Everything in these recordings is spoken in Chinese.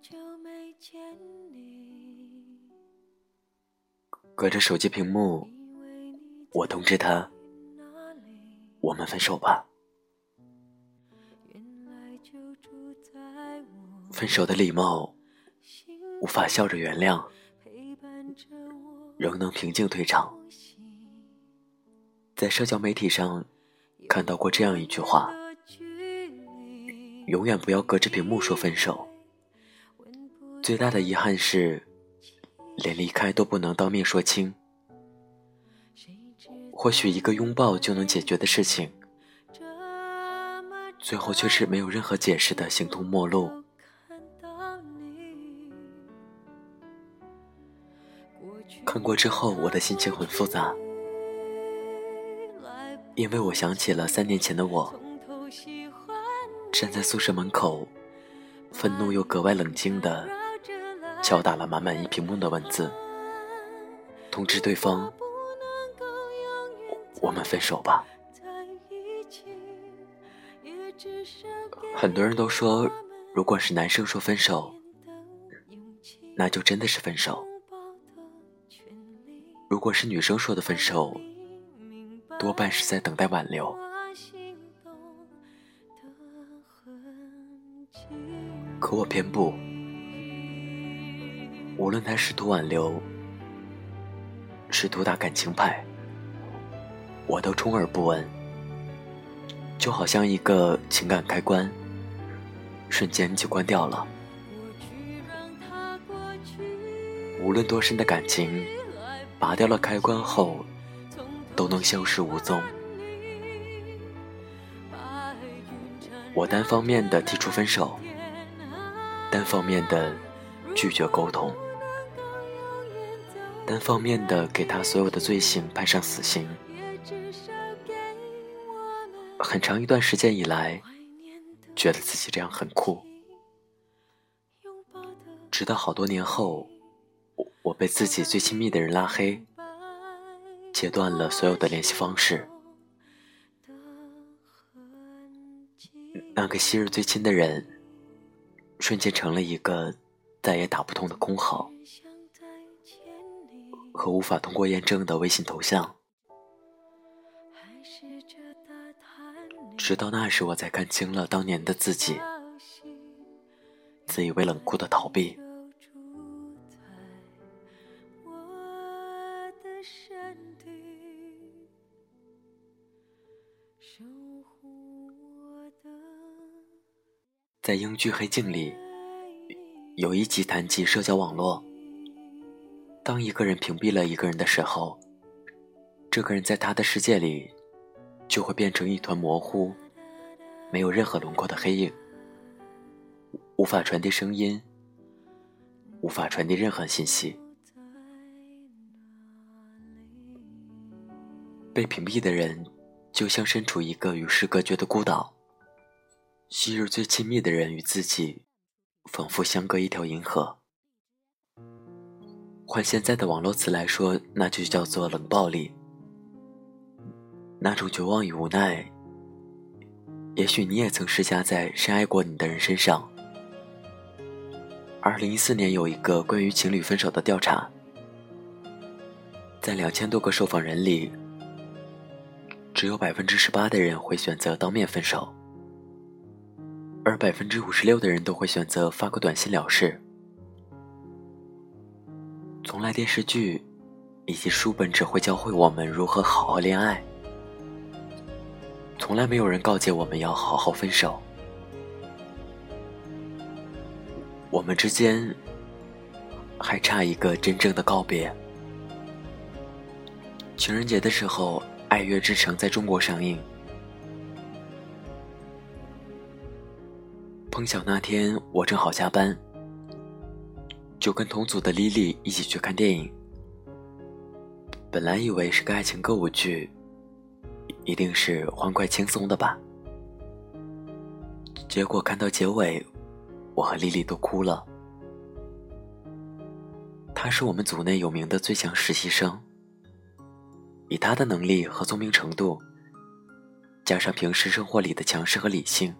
久没见你隔着手机屏幕，我通知他，我们分手吧。分手的礼貌，无法笑着原谅，仍能平静退场。在社交媒体上看到过这样一句话：永远不要隔着屏幕说分手。最大的遗憾是，连离开都不能当面说清。或许一个拥抱就能解决的事情，最后却是没有任何解释的形同陌路。看过之后，我的心情很复杂，因为我想起了三年前的我，站在宿舍门口，愤怒又格外冷静的敲打了满满一屏幕的文字，通知对方，我们分手吧。很多人都说，如果是男生说分手，那就真的是分手。如果是女生说的分手，多半是在等待挽留。可我偏不，无论他试图挽留，试图打感情牌，我都充耳不闻。就好像一个情感开关，瞬间就关掉了。无论多深的感情。拔掉了开关后，都能消失无踪。我单方面的提出分手，单方面的拒绝沟通，单方面的给他所有的罪行判上死刑。很长一段时间以来，觉得自己这样很酷，直到好多年后。我我被自己最亲密的人拉黑，切断了所有的联系方式。那个昔日最亲的人，瞬间成了一个再也打不通的空号，和无法通过验证的微信头像。直到那时，我才看清了当年的自己，自以为冷酷的逃避。在英剧《黑镜》里，有一集谈及社交网络。当一个人屏蔽了一个人的时候，这个人在他的世界里就会变成一团模糊、没有任何轮廓的黑影，无法传递声音，无法传递任何信息。被屏蔽的人，就像身处一个与世隔绝的孤岛。昔日最亲密的人与自己，仿佛相隔一条银河。换现在的网络词来说，那就叫做冷暴力。那种绝望与无奈，也许你也曾施加在深爱过你的人身上。二零一四年有一个关于情侣分手的调查，在两千多个受访人里，只有百分之十八的人会选择当面分手。而百分之五十六的人都会选择发个短信了事。从来电视剧以及书本只会教会我们如何好好恋爱，从来没有人告诫我们要好好分手。我们之间还差一个真正的告别。情人节的时候，《爱乐之城》在中国上映。碰巧那天我正好加班，就跟同组的莉莉一起去看电影。本来以为是个爱情歌舞剧，一定是欢快轻松的吧。结果看到结尾，我和莉莉都哭了。她是我们组内有名的最强实习生，以她的能力和聪明程度，加上平时生活里的强势和理性。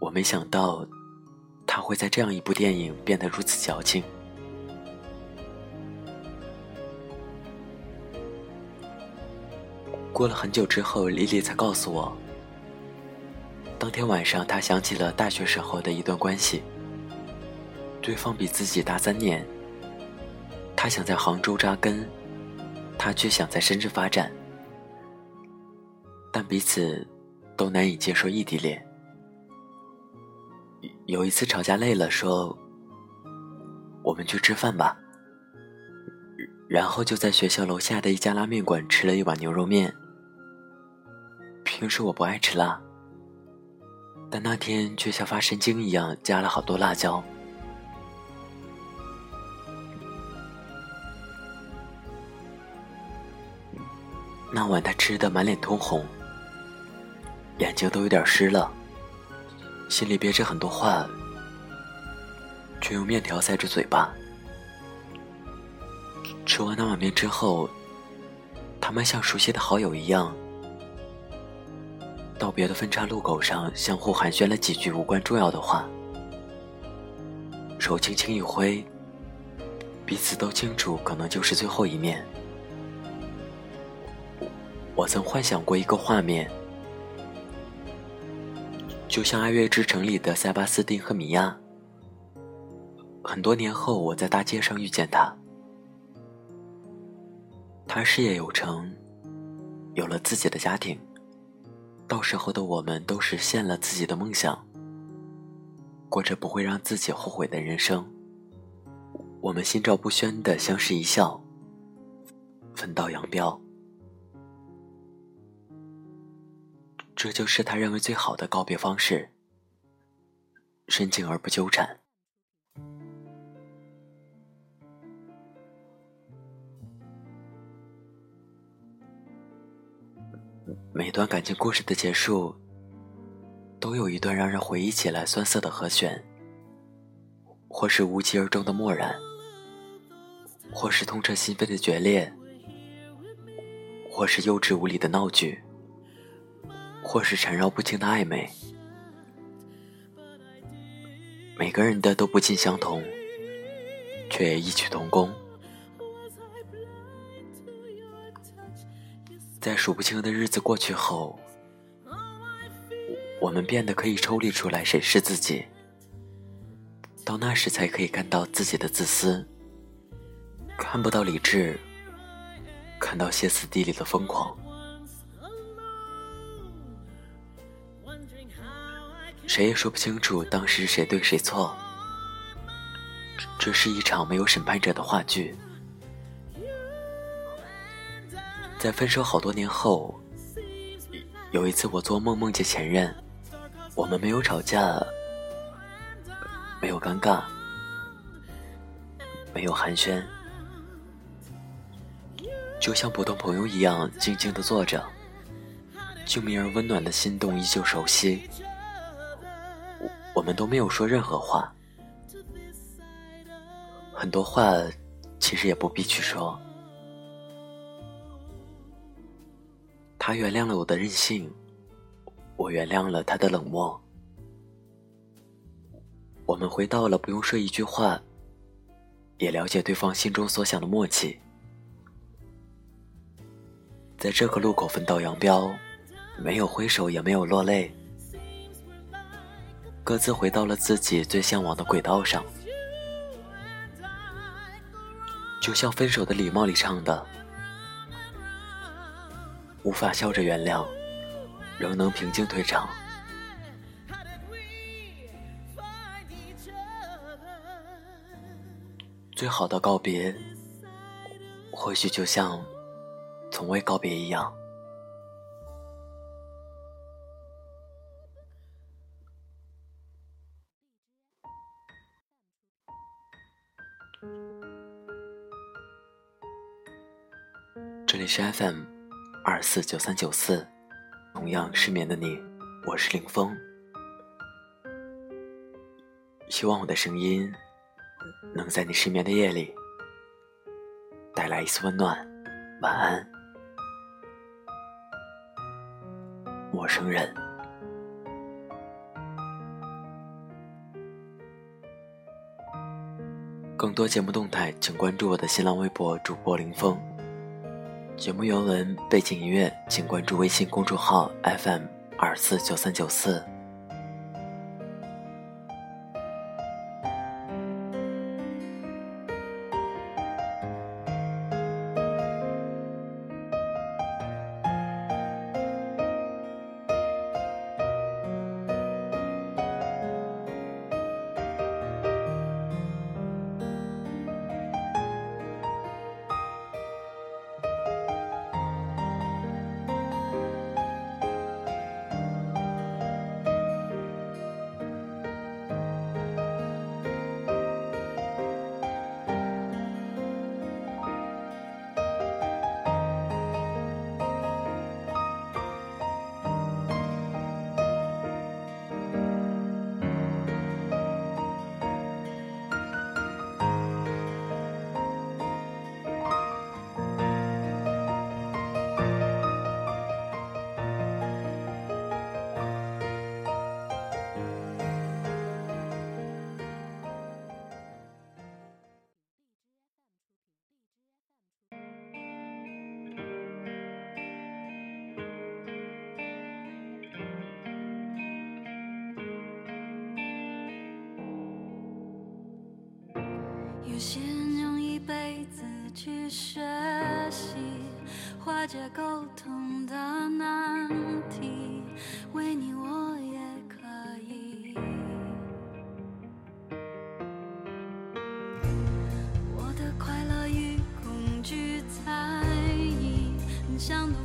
我没想到，他会在这样一部电影变得如此矫情。过了很久之后，丽丽才告诉我，当天晚上她想起了大学时候的一段关系，对方比自己大三年，她想在杭州扎根，他却想在深圳发展，但彼此都难以接受异地恋。有一次吵架累了，说：“我们去吃饭吧。”然后就在学校楼下的一家拉面馆吃了一碗牛肉面。平时我不爱吃辣，但那天却像发神经一样加了好多辣椒。那晚他吃的满脸通红，眼睛都有点湿了，心里憋着很多话，却用面条塞住嘴巴。吃完那碗面之后，他们像熟悉的好友一样。道别的分岔路口上，相互寒暄了几句无关重要的话，手轻轻一挥，彼此都清楚，可能就是最后一面。我曾幻想过一个画面，就像《爱乐之城》里的塞巴斯汀和米娅。很多年后，我在大街上遇见他，他事业有成，有了自己的家庭。到时候的我们都实现了自己的梦想，过着不会让自己后悔的人生。我们心照不宣的相视一笑，分道扬镳。这就是他认为最好的告别方式，深情而不纠缠。每段感情故事的结束，都有一段让人回忆起来酸涩的和弦，或是无疾而终的漠然，或是痛彻心扉的决裂，或是幼稚无理的闹剧，或是缠绕不清的暧昧。每个人的都不尽相同，却也异曲同工。在数不清的日子过去后，我们变得可以抽离出来审视自己。到那时，才可以看到自己的自私，看不到理智，看到歇斯底里的疯狂。谁也说不清楚当时谁对谁错。这是一场没有审判者的话剧。在分手好多年后，有一次我做梦梦见前任，我们没有吵架，没有尴尬，没有寒暄，就像普通朋友一样静静的坐着，救命而温暖的心动依旧熟悉，我们都没有说任何话，很多话其实也不必去说。他原谅了我的任性，我原谅了他的冷漠。我们回到了不用说一句话，也了解对方心中所想的默契。在这个路口分道扬镳，没有挥手，也没有落泪，各自回到了自己最向往的轨道上。就像《分手的礼貌》里唱的。无法笑着原谅，仍能平静退场。最好的告别，或许就像从未告别一样。这里是 FM。二四九三九四，同样失眠的你，我是林峰。希望我的声音能在你失眠的夜里带来一丝温暖。晚安，陌生人。更多节目动态，请关注我的新浪微博主播林峰。节目原文、背景音乐，请关注微信公众号 FM 二四九三九四。些沟通的难题，为你我也可以。我的快乐与恐惧猜疑，很想都